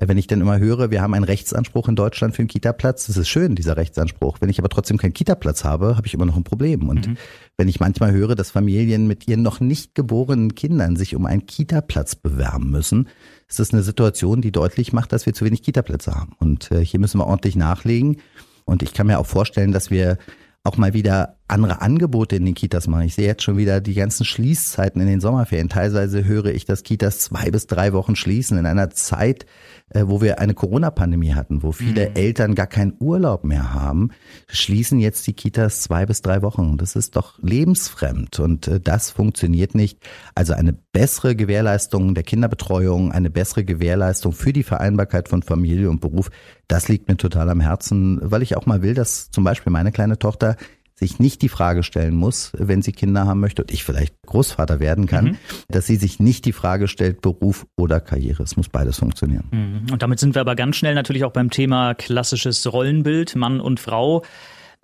wenn ich dann immer höre, wir haben einen Rechtsanspruch in Deutschland für einen Kita-Platz, das ist schön, dieser Rechtsanspruch. Wenn ich aber trotzdem keinen Kita-Platz habe, habe ich immer noch ein Problem. Und mhm. wenn ich manchmal höre, dass Familien mit ihren noch nicht geborenen Kindern sich um einen Kita-Platz bewerben müssen, ist das eine Situation, die deutlich macht, dass wir zu wenig Kita-Plätze haben. Und äh, hier müssen wir ordentlich nachlegen. Und ich kann mir auch vorstellen, dass wir auch mal wieder andere Angebote in den Kitas machen. Ich sehe jetzt schon wieder die ganzen Schließzeiten in den Sommerferien. Teilweise höre ich, dass Kitas zwei bis drei Wochen schließen in einer Zeit, äh, wo wir eine Corona-Pandemie hatten, wo viele mhm. Eltern gar keinen Urlaub mehr haben, schließen jetzt die Kitas zwei bis drei Wochen. Das ist doch lebensfremd und äh, das funktioniert nicht. Also eine bessere Gewährleistung der Kinderbetreuung, eine bessere Gewährleistung für die Vereinbarkeit von Familie und Beruf, das liegt mir total am Herzen, weil ich auch mal will, dass zum Beispiel meine kleine Tochter sich nicht die Frage stellen muss, wenn sie Kinder haben möchte und ich vielleicht Großvater werden kann, mhm. dass sie sich nicht die Frage stellt, Beruf oder Karriere. Es muss beides funktionieren. Mhm. Und damit sind wir aber ganz schnell natürlich auch beim Thema klassisches Rollenbild, Mann und Frau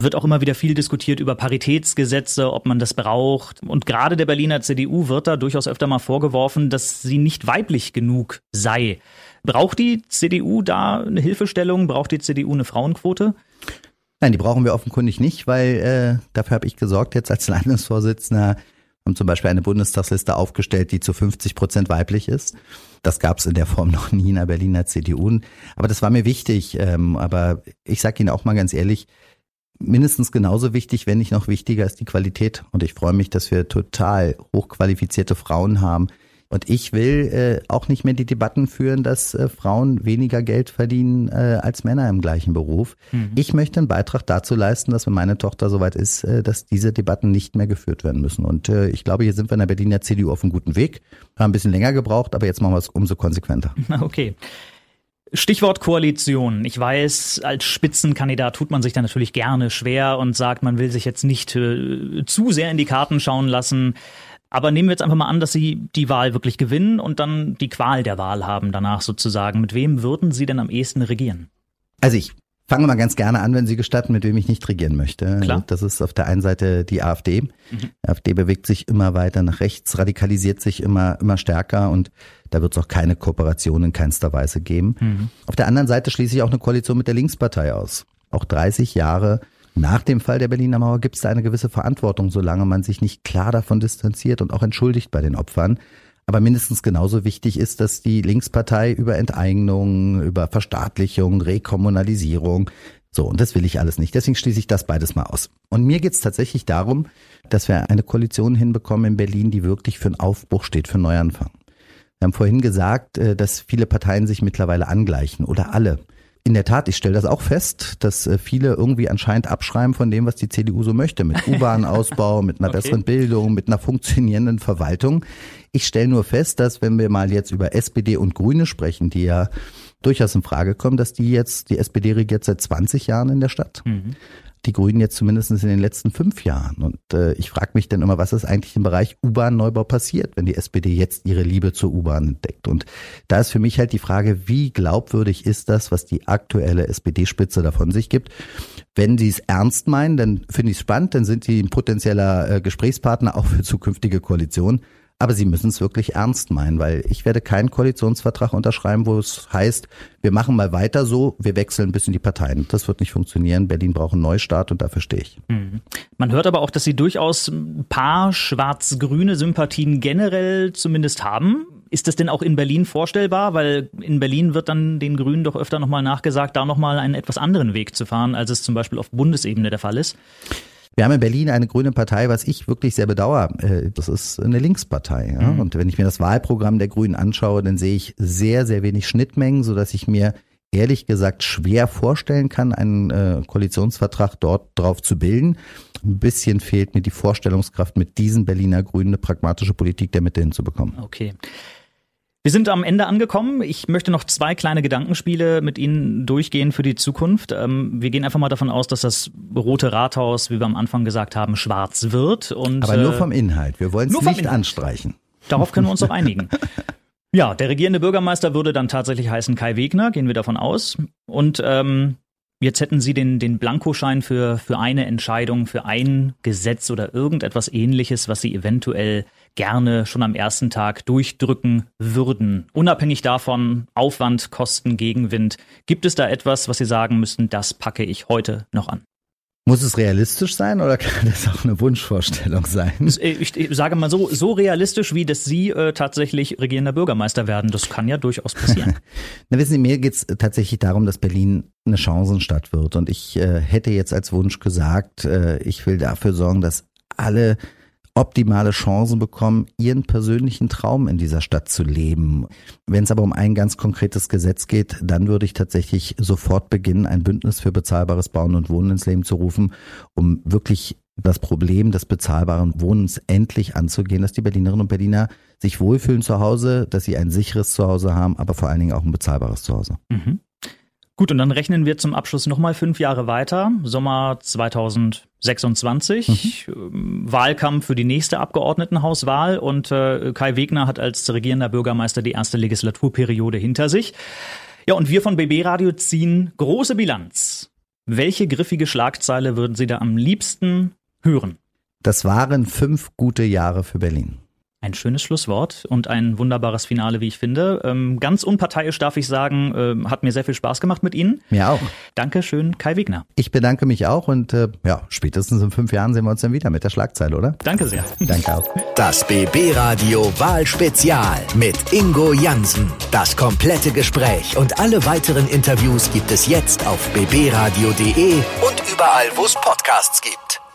wird auch immer wieder viel diskutiert über Paritätsgesetze, ob man das braucht. Und gerade der Berliner CDU wird da durchaus öfter mal vorgeworfen, dass sie nicht weiblich genug sei. Braucht die CDU da eine Hilfestellung? Braucht die CDU eine Frauenquote? Nein, die brauchen wir offenkundig nicht, weil äh, dafür habe ich gesorgt jetzt als Landesvorsitzender. Haben zum Beispiel eine Bundestagsliste aufgestellt, die zu 50 Prozent weiblich ist. Das gab es in der Form noch nie in der Berliner CDU. Aber das war mir wichtig. Ähm, aber ich sage Ihnen auch mal ganz ehrlich, mindestens genauso wichtig, wenn nicht noch wichtiger, ist die Qualität. Und ich freue mich, dass wir total hochqualifizierte Frauen haben, und ich will äh, auch nicht mehr die Debatten führen, dass äh, Frauen weniger Geld verdienen äh, als Männer im gleichen Beruf. Mhm. Ich möchte einen Beitrag dazu leisten, dass wenn meine Tochter soweit ist, äh, dass diese Debatten nicht mehr geführt werden müssen. Und äh, ich glaube, hier sind wir in der Berliner CDU auf einem guten Weg. Haben ein bisschen länger gebraucht, aber jetzt machen wir es umso konsequenter. Okay. Stichwort Koalition. Ich weiß, als Spitzenkandidat tut man sich da natürlich gerne schwer und sagt, man will sich jetzt nicht äh, zu sehr in die Karten schauen lassen. Aber nehmen wir jetzt einfach mal an, dass Sie die Wahl wirklich gewinnen und dann die Qual der Wahl haben danach sozusagen. Mit wem würden Sie denn am ehesten regieren? Also ich fange mal ganz gerne an, wenn Sie gestatten, mit wem ich nicht regieren möchte. Klar. Das ist auf der einen Seite die AfD. Mhm. Die AfD bewegt sich immer weiter nach rechts, radikalisiert sich immer, immer stärker und da wird es auch keine Kooperation in keinster Weise geben. Mhm. Auf der anderen Seite schließe ich auch eine Koalition mit der Linkspartei aus. Auch 30 Jahre nach dem Fall der Berliner Mauer gibt es da eine gewisse Verantwortung, solange man sich nicht klar davon distanziert und auch entschuldigt bei den Opfern. Aber mindestens genauso wichtig ist, dass die Linkspartei über Enteignung, über Verstaatlichung, Rekommunalisierung, so, und das will ich alles nicht. Deswegen schließe ich das beides mal aus. Und mir geht es tatsächlich darum, dass wir eine Koalition hinbekommen in Berlin, die wirklich für einen Aufbruch steht, für einen Neuanfang. Wir haben vorhin gesagt, äh, dass viele Parteien sich mittlerweile angleichen oder alle. In der Tat, ich stelle das auch fest, dass äh, viele irgendwie anscheinend abschreiben von dem, was die CDU so möchte, mit U-Bahn-Ausbau, mit einer okay. besseren Bildung, mit einer funktionierenden Verwaltung. Ich stelle nur fest, dass wenn wir mal jetzt über SPD und Grüne sprechen, die ja durchaus in Frage kommen, dass die jetzt, die SPD regiert seit 20 Jahren in der Stadt. Mhm die Grünen jetzt zumindest in den letzten fünf Jahren. Und äh, ich frage mich dann immer, was ist eigentlich im Bereich U-Bahn-Neubau passiert, wenn die SPD jetzt ihre Liebe zur U-Bahn entdeckt. Und da ist für mich halt die Frage, wie glaubwürdig ist das, was die aktuelle SPD-Spitze davon sich gibt. Wenn sie es ernst meinen, dann finde ich es spannend, dann sind sie ein potenzieller äh, Gesprächspartner auch für zukünftige Koalitionen. Aber Sie müssen es wirklich ernst meinen, weil ich werde keinen Koalitionsvertrag unterschreiben, wo es heißt, wir machen mal weiter so, wir wechseln ein bisschen die Parteien. Das wird nicht funktionieren. Berlin braucht einen Neustart und dafür stehe ich. Mhm. Man hört aber auch, dass Sie durchaus ein paar schwarz-grüne Sympathien generell zumindest haben. Ist das denn auch in Berlin vorstellbar? Weil in Berlin wird dann den Grünen doch öfter nochmal nachgesagt, da nochmal einen etwas anderen Weg zu fahren, als es zum Beispiel auf Bundesebene der Fall ist. Wir haben in Berlin eine grüne Partei, was ich wirklich sehr bedauere. Äh, das ist eine Linkspartei. Ja? Mhm. Und wenn ich mir das Wahlprogramm der Grünen anschaue, dann sehe ich sehr, sehr wenig Schnittmengen, so dass ich mir ehrlich gesagt schwer vorstellen kann, einen äh, Koalitionsvertrag dort drauf zu bilden. Ein bisschen fehlt mir die Vorstellungskraft, mit diesen Berliner Grünen eine pragmatische Politik der Mitte hinzubekommen. Okay. Wir sind am Ende angekommen. Ich möchte noch zwei kleine Gedankenspiele mit Ihnen durchgehen für die Zukunft. Ähm, wir gehen einfach mal davon aus, dass das Rote Rathaus, wie wir am Anfang gesagt haben, schwarz wird. Und, Aber nur äh, vom Inhalt. Wir wollen es nicht anstreichen. Darauf können wir uns doch einigen. Ja, der regierende Bürgermeister würde dann tatsächlich heißen Kai Wegner, gehen wir davon aus. Und ähm, Jetzt hätten Sie den, den Blankoschein für, für eine Entscheidung, für ein Gesetz oder irgendetwas ähnliches, was Sie eventuell gerne schon am ersten Tag durchdrücken würden. Unabhängig davon, Aufwand, Kosten, Gegenwind. Gibt es da etwas, was Sie sagen müssten, das packe ich heute noch an? Muss es realistisch sein oder kann das auch eine Wunschvorstellung sein? Äh, ich, ich sage mal so, so realistisch, wie dass Sie äh, tatsächlich regierender Bürgermeister werden. Das kann ja durchaus passieren. Na, wissen Sie, mir geht es tatsächlich darum, dass Berlin eine Chancenstadt wird. Und ich äh, hätte jetzt als Wunsch gesagt, äh, ich will dafür sorgen, dass alle optimale Chancen bekommen, ihren persönlichen Traum in dieser Stadt zu leben. Wenn es aber um ein ganz konkretes Gesetz geht, dann würde ich tatsächlich sofort beginnen, ein Bündnis für bezahlbares Bauen und Wohnen ins Leben zu rufen, um wirklich das Problem des bezahlbaren Wohnens endlich anzugehen, dass die Berlinerinnen und Berliner sich wohlfühlen zu Hause, dass sie ein sicheres Zuhause haben, aber vor allen Dingen auch ein bezahlbares Zuhause. Mhm. Gut, und dann rechnen wir zum Abschluss nochmal fünf Jahre weiter, Sommer 2026, mhm. Ähm, Wahlkampf für die nächste Abgeordnetenhauswahl und äh, Kai Wegner hat als regierender Bürgermeister die erste Legislaturperiode hinter sich. Ja, und wir von BB Radio ziehen große Bilanz. Welche griffige Schlagzeile würden Sie da am liebsten hören? Das waren fünf gute Jahre für Berlin. Ein schönes Schlusswort und ein wunderbares Finale, wie ich finde. Ähm, ganz unparteiisch darf ich sagen, äh, hat mir sehr viel Spaß gemacht mit Ihnen. Mir auch. Dankeschön, Kai Wegner. Ich bedanke mich auch und äh, ja, spätestens in fünf Jahren sehen wir uns dann wieder mit der Schlagzeile, oder? Danke sehr. Danke auch. Das BB Radio Wahlspezial mit Ingo Jansen. Das komplette Gespräch und alle weiteren Interviews gibt es jetzt auf bbradio.de und überall, wo es Podcasts gibt.